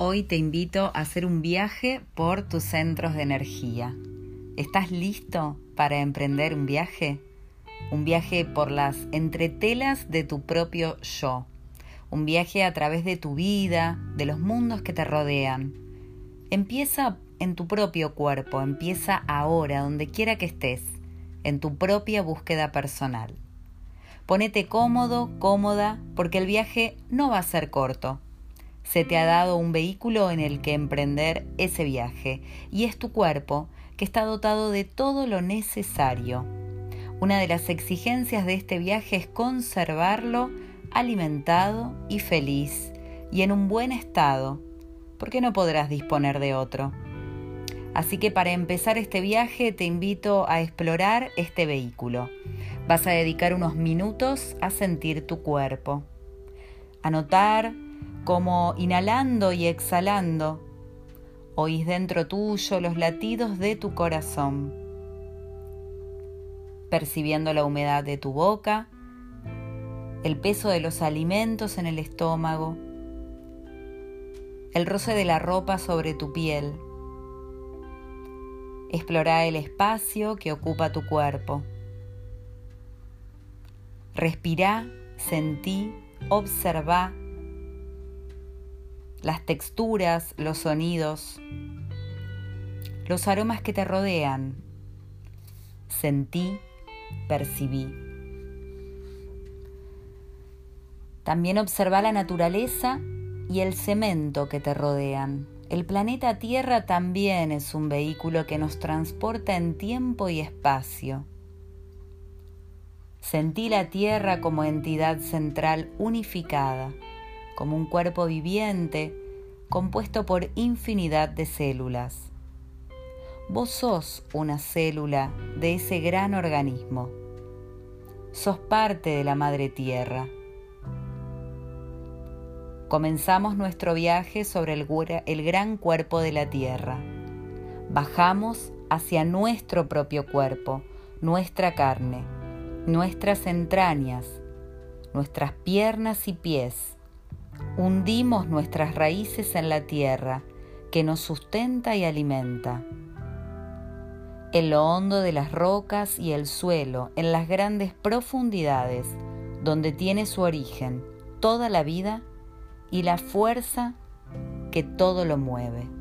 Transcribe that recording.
Hoy te invito a hacer un viaje por tus centros de energía. ¿Estás listo para emprender un viaje? Un viaje por las entretelas de tu propio yo. Un viaje a través de tu vida, de los mundos que te rodean. Empieza en tu propio cuerpo, empieza ahora, donde quiera que estés, en tu propia búsqueda personal. Ponete cómodo, cómoda, porque el viaje no va a ser corto se te ha dado un vehículo en el que emprender ese viaje y es tu cuerpo que está dotado de todo lo necesario. Una de las exigencias de este viaje es conservarlo alimentado y feliz y en un buen estado, porque no podrás disponer de otro. Así que para empezar este viaje te invito a explorar este vehículo. Vas a dedicar unos minutos a sentir tu cuerpo, a notar como inhalando y exhalando, oís dentro tuyo los latidos de tu corazón, percibiendo la humedad de tu boca, el peso de los alimentos en el estómago, el roce de la ropa sobre tu piel. Explora el espacio que ocupa tu cuerpo. Respira, sentí, observa las texturas, los sonidos, los aromas que te rodean. Sentí, percibí. También observa la naturaleza y el cemento que te rodean. El planeta Tierra también es un vehículo que nos transporta en tiempo y espacio. Sentí la Tierra como entidad central unificada como un cuerpo viviente compuesto por infinidad de células. Vos sos una célula de ese gran organismo. Sos parte de la Madre Tierra. Comenzamos nuestro viaje sobre el, el, gran cuerpo de la Tierra. Bajamos hacia nuestro propio cuerpo, nuestra carne, nuestras entrañas, nuestras piernas y pies hundimos nuestras raíces en la tierra que nos sustenta y alimenta. En lo hondo de las rocas y el suelo, en las grandes profundidades, donde tiene su origen toda la vida y la fuerza que todo lo mueve.